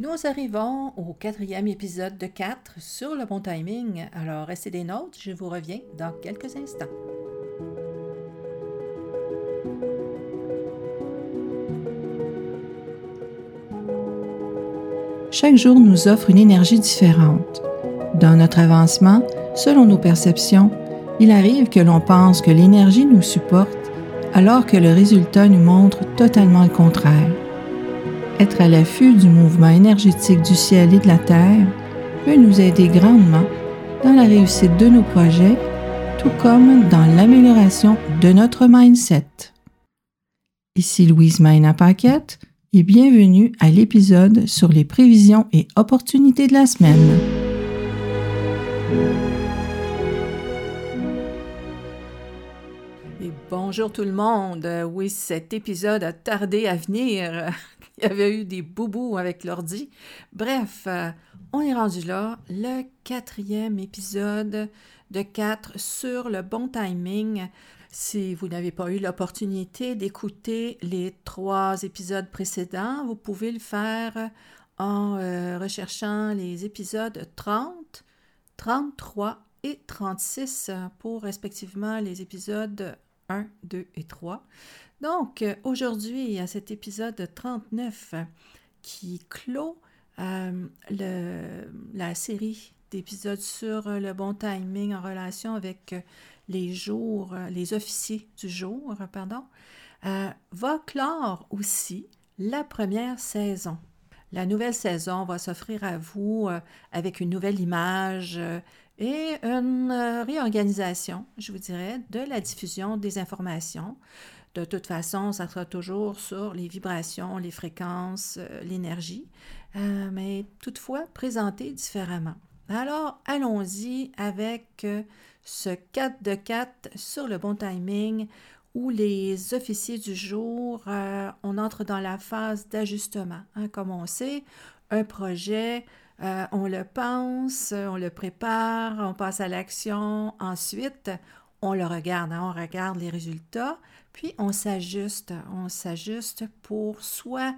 Nous arrivons au quatrième épisode de 4 sur le bon timing, alors restez des notes, je vous reviens dans quelques instants. Chaque jour nous offre une énergie différente. Dans notre avancement, selon nos perceptions, il arrive que l'on pense que l'énergie nous supporte alors que le résultat nous montre totalement le contraire. Être à l'affût du mouvement énergétique du ciel et de la terre peut nous aider grandement dans la réussite de nos projets, tout comme dans l'amélioration de notre mindset. Ici Louise Maina Paquette et bienvenue à l'épisode sur les prévisions et opportunités de la semaine. bonjour tout le monde. Oui, cet épisode a tardé à venir. Il y avait eu des boubous avec l'ordi. Bref, euh, on est rendu là, le quatrième épisode de quatre sur le bon timing. Si vous n'avez pas eu l'opportunité d'écouter les trois épisodes précédents, vous pouvez le faire en euh, recherchant les épisodes 30, 33 et 36 pour respectivement les épisodes 1, 2 et 3. Donc, euh, aujourd'hui, à cet épisode 39 qui clôt euh, la série d'épisodes sur le bon timing en relation avec les jours, les officiers du jour, pardon, euh, va clore aussi la première saison. La nouvelle saison va s'offrir à vous avec une nouvelle image et une euh, réorganisation, je vous dirais, de la diffusion des informations. De toute façon, ça sera toujours sur les vibrations, les fréquences, euh, l'énergie, euh, mais toutefois présenté différemment. Alors, allons-y avec ce 4 de 4 sur le bon timing où les officiers du jour, on entre dans la phase d'ajustement. Hein, comme on sait, un projet, euh, on le pense, on le prépare, on passe à l'action. Ensuite, on le regarde, hein, on regarde les résultats, puis on s'ajuste. On s'ajuste pour soit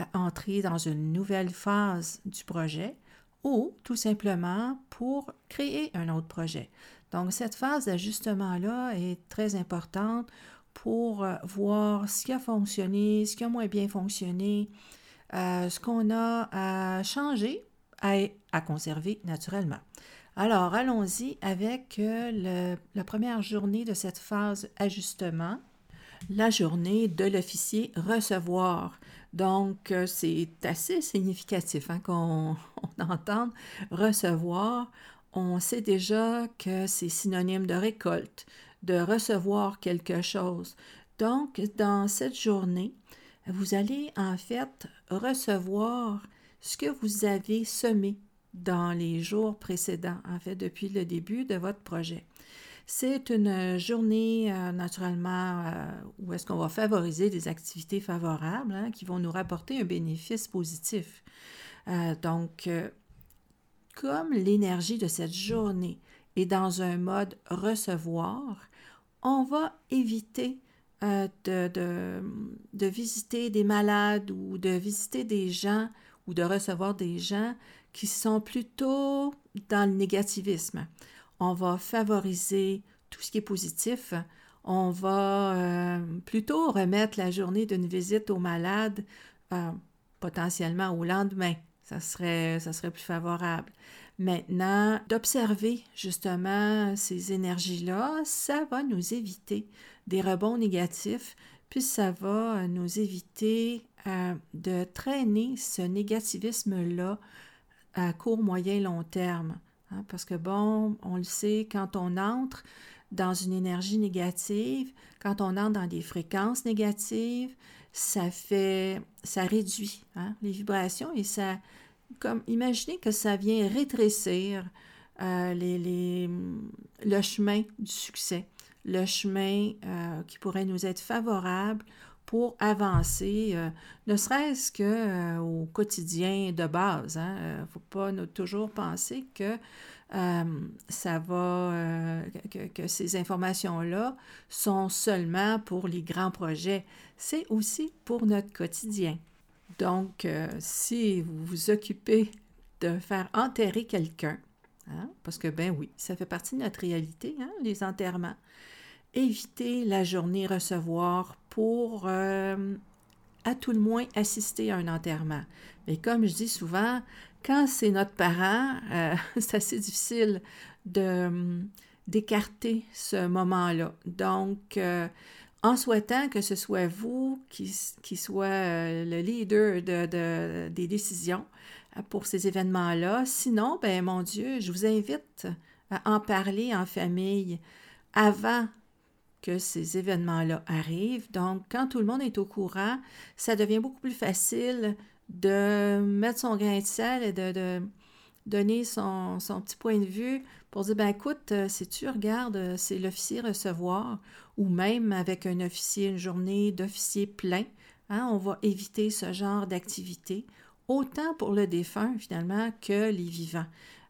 euh, entrer dans une nouvelle phase du projet ou tout simplement pour créer un autre projet. Donc, cette phase d'ajustement-là est très importante pour euh, voir ce qui a fonctionné, ce qui a moins bien fonctionné, ce qu'on a à changer à, conserver naturellement. Alors, allons-y avec euh, la première journée de cette phase ajustement, la journée de l'officier recevoir. Donc, euh, c'est assez significatif hein, qu'on entende recevoir. On sait déjà que c'est synonyme de récolte, de recevoir quelque chose. Donc, dans cette journée, vous allez en fait recevoir ce que vous avez semé dans les jours précédents, en fait, depuis le début de votre projet. C'est une journée, euh, naturellement, euh, où est-ce qu'on va favoriser des activités favorables hein, qui vont nous rapporter un bénéfice positif. Euh, donc, comme l'énergie de cette journée est dans un mode recevoir, on va éviter de, de, visiter des malades ou de visiter des gens ou de recevoir des gens qui sont plutôt dans le négativisme. On va favoriser tout ce qui est positif. On va euh, plutôt remettre la journée d'une visite aux malades euh, potentiellement au lendemain. Ça serait, ça serait plus favorable. Maintenant, d'observer justement ces énergies-là, ça va nous éviter des rebonds négatifs, puis ça va nous éviter de traîner ce négativisme-là à court, moyen, long terme. Hein, parce que, bon, on le sait, quand on entre dans une énergie négative, quand on entre dans des fréquences négatives, ça fait, ça réduit hein, les vibrations et ça, comme, imaginez que ça vient rétrécir euh, le chemin du succès, le chemin euh, qui pourrait nous être favorable pour avancer, euh, ne serait-ce que au quotidien de base. Il hein. ne faut pas toujours penser que ça va, que, ces informations-là sont seulement pour les grands projets. C'est aussi pour notre quotidien. Donc, euh, si vous vous occupez de faire enterrer quelqu'un, hein, parce que, ben oui, ça fait partie de notre réalité, hein, les enterrements, évitez la journée recevoir pour, euh, à tout le moins, assister à un enterrement. Mais comme je dis souvent, quand c'est notre parent, euh, c'est assez difficile de d'écarter ce moment-là. Donc, en souhaitant que ce soit vous qui, qui soit euh, le leader de, des décisions euh, pour ces événements-là. Sinon, ben mon Dieu, je vous invite à en parler en famille avant que ces événements-là arrivent. Donc, quand tout le monde est au courant, ça devient beaucoup plus facile de mettre son grain de sel et de, donner son, petit point de vue pour dire, ben écoute, euh, si tu regardes, c'est l'officier recevoir ou même avec un officier, une journée d'officier plein, hein, on va éviter ce genre d'activité, autant pour le défunt finalement que les vivants,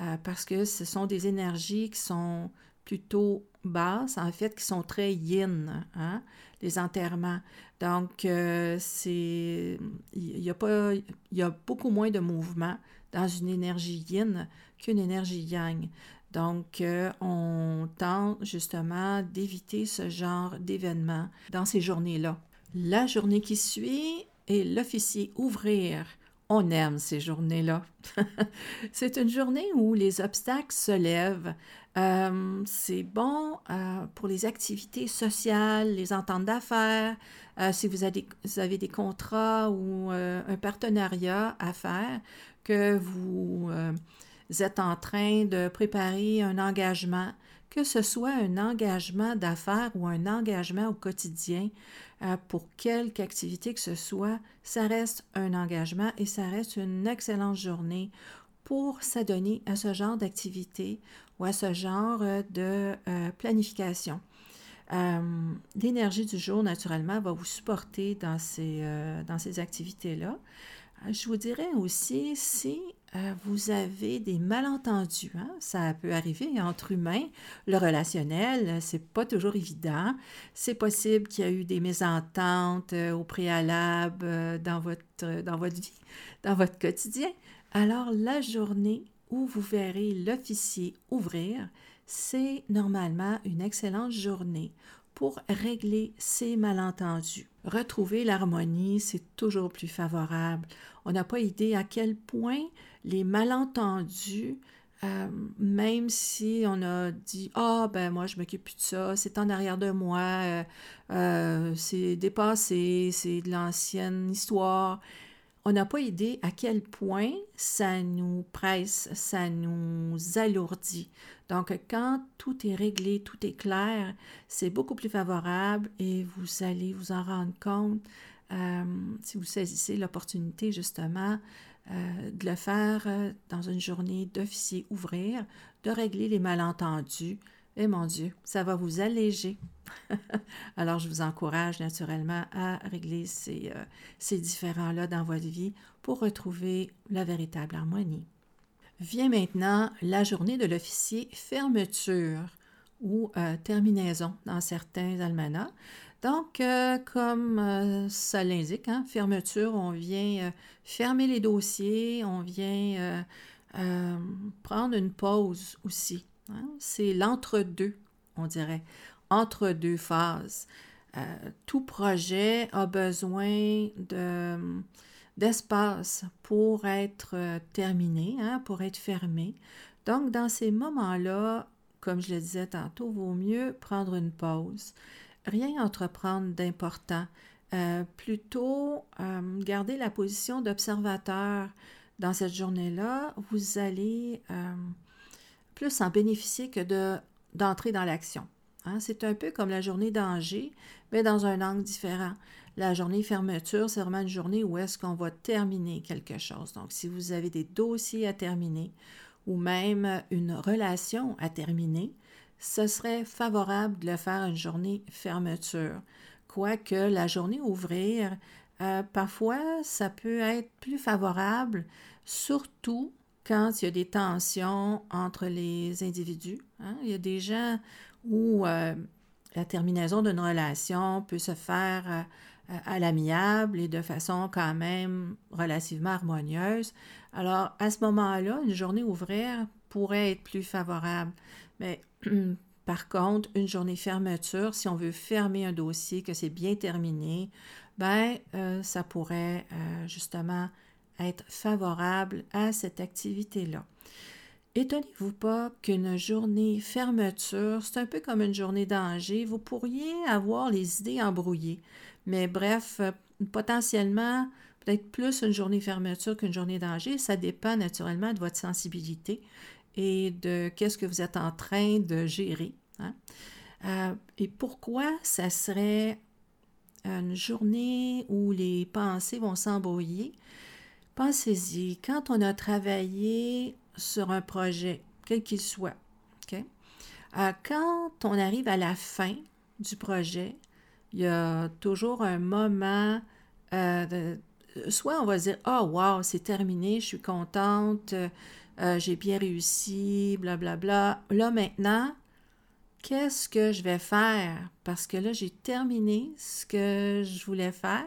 euh, parce que ce sont des énergies qui sont plutôt basses, en fait, qui sont très yin, hein, les enterrements. Donc, euh, c'est, il y, a pas, il y a beaucoup moins de mouvement dans une énergie yin qu'une énergie yang. Donc, euh, on tente justement d'éviter ce genre d'événement dans ces journées-là. La journée qui suit est l'officier ouvrir. On aime ces journées-là. c'est une journée où les obstacles se lèvent. Euh, c'est bon euh, pour les activités sociales, les ententes d'affaires, si vous avez, des contrats ou un partenariat à faire, que vous êtes en train de préparer un engagement, que ce soit un engagement d'affaires ou un engagement au quotidien, euh, pour quelque activité que ce soit, ça reste un engagement et ça reste une excellente journée pour s'adonner à ce genre d'activité ou à ce genre de euh, planification. Euh, l'énergie du jour, naturellement, va vous supporter dans ces, dans ces activités-là. Je vous dirais aussi, si euh, vous avez des malentendus. Hein? Ça peut arriver entre humains. Le relationnel, c'est pas toujours évident. C'est possible qu'il y a eu des mésententes euh, au préalable euh, dans, votre, dans votre vie, dans votre quotidien. Alors, la journée où vous verrez l'officier ouvrir, c'est normalement une excellente journée pour régler ces malentendus. Retrouver l'harmonie, c'est toujours plus favorable. On n'a pas idée à quel point les malentendus, euh, même si on a dit Ah, ben moi, je m'occupe de ça, c'est en arrière de moi, euh, euh, c'est dépassé, c'est de l'ancienne histoire. On n'a pas idée à quel point ça nous presse, ça nous alourdit. Donc, quand tout est réglé, tout est clair, c'est beaucoup plus favorable et vous allez vous en rendre compte si vous saisissez l'opportunité justement euh, de le faire euh, dans une journée d'officier ouvrir, de régler les malentendus. Et mon Dieu, ça va vous alléger. Alors, je vous encourage naturellement à régler ces, euh, ces différends-là dans votre vie pour retrouver la véritable harmonie. Vient maintenant la journée de l'officier fermeture ou terminaison dans certains almanachs. Donc, euh, comme euh, ça l'indique, hein, fermeture, on vient euh, fermer les dossiers, on vient prendre une pause aussi. Hein? C'est l'entre-deux, on dirait, entre deux phases. tout projet a besoin de, d'espace pour être terminé, hein, pour être fermé. Donc, dans ces moments-là, comme je le disais tantôt, vaut mieux prendre une pause rien entreprendre d'important. Euh, plutôt euh, garder la position d'observateur dans cette journée-là, vous allez euh, plus en bénéficier que de, d'entrer dans l'action. Hein. C'est un peu comme la journée danger, mais dans un angle différent. La journée fermeture, c'est vraiment une journée où est-ce qu'on va terminer quelque chose. Donc, si vous avez des dossiers à terminer ou même une relation à terminer, ce serait favorable de le faire une journée fermeture. Quoique la journée ouvrir, euh, parfois, ça peut être plus favorable, surtout quand il y a des tensions entre les individus. Hein. Il y a des gens où euh, la terminaison d'une relation peut se faire à l'amiable et de façon quand même relativement harmonieuse. Alors, à ce moment-là, une journée ouvrière pourrait être plus favorable. Mais par contre, une journée fermeture, si on veut fermer un dossier, que c'est bien terminé, ben, euh, ça pourrait euh, justement être favorable à cette activité-là. Étonnez-vous pas qu'une journée fermeture, c'est un peu comme une journée danger. Vous pourriez avoir les idées embrouillées. Mais bref, potentiellement, peut-être plus une journée fermeture qu'une journée danger. Ça dépend naturellement de votre sensibilité et de qu'est-ce que vous êtes en train de gérer. Hein. Euh, et pourquoi ça serait une journée où les pensées vont s'embrouiller? Pensez-y, quand on a travaillé sur un projet, quel qu'il soit, euh, quand on arrive à la fin du projet, il y a toujours un moment euh, de, soit on va dire oh wow c'est terminé je suis contente euh, j'ai bien réussi blablabla là maintenant qu'est-ce que je vais faire? Parce que là j'ai terminé ce que je voulais faire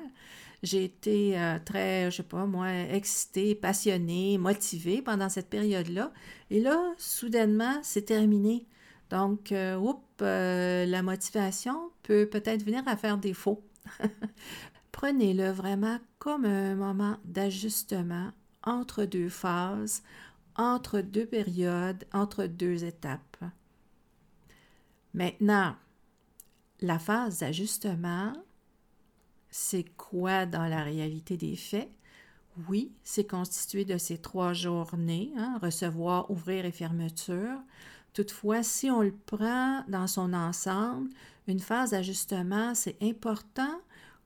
j'ai été euh, très, je sais pas moi, excitée, passionnée, motivée pendant cette période-là. Et là, soudainement, c'est terminé. Donc, euh, oups, euh, la motivation peut peut-être venir à faire défaut. Prenez-le vraiment comme un moment d'ajustement entre deux phases, entre deux périodes, entre deux étapes. Maintenant, la phase d'ajustement, c'est quoi dans la réalité des faits? Oui, c'est constitué de ces trois journées, hein, recevoir, ouvrir et fermeture. Toutefois, si on le prend dans son ensemble, une phase d'ajustement, c'est important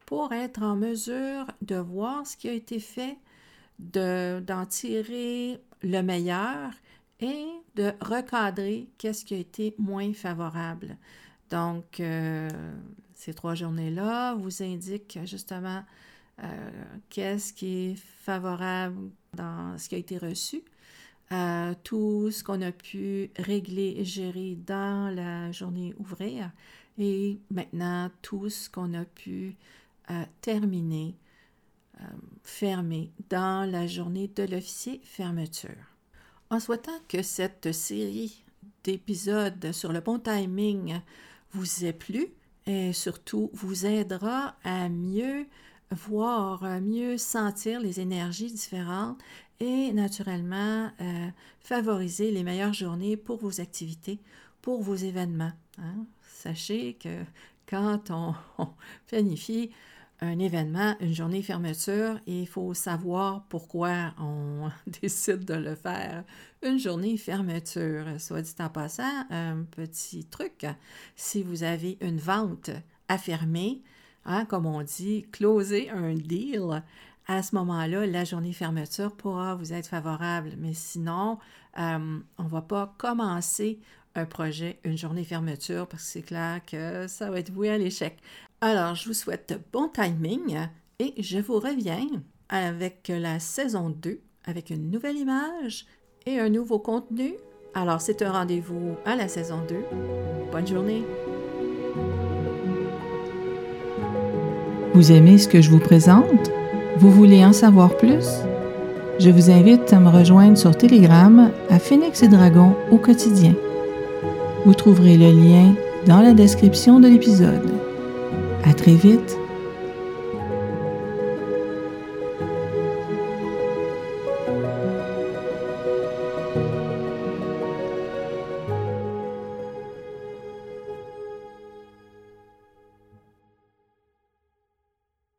pour être en mesure de voir ce qui a été fait, d'en tirer le meilleur et de recadrer qu'est-ce qui a été moins favorable. Donc, euh, ces trois journées-là vous indiquent justement euh, qu'est-ce qui est favorable dans ce qui a été reçu, euh, tout ce qu'on a pu régler et gérer dans la journée ouvrière et maintenant tout ce qu'on a pu terminer, fermer dans la journée de l'officier fermeture. En souhaitant que cette série d'épisodes sur le bon timing vous ait plu et surtout vous aidera à mieux voir, à mieux sentir les énergies différentes et naturellement euh, favoriser les meilleures journées pour vos activités, pour vos événements. Hein. Sachez que quand on planifie un événement, une journée fermeture, il faut savoir pourquoi on décide de le faire. Une journée fermeture, soit dit en passant, un petit truc, si vous avez une vente à fermer, hein, comme on dit, closer un deal, à ce moment-là, la journée fermeture pourra vous être favorable. Mais sinon, euh, on ne va pas commencer un projet, une journée fermeture, parce que c'est clair que ça va être voué à l'échec. Alors, je vous souhaite bon timing et je vous reviens avec la saison 2, avec une nouvelle image et un nouveau contenu. Alors, c'est un rendez-vous à la saison 2. Bonne journée. Vous aimez ce que je vous présente? Vous voulez en savoir plus? Je vous invite à me rejoindre sur Telegram à Phoenix et Dragon au quotidien. Vous trouverez le lien dans la description de l'épisode. À très vite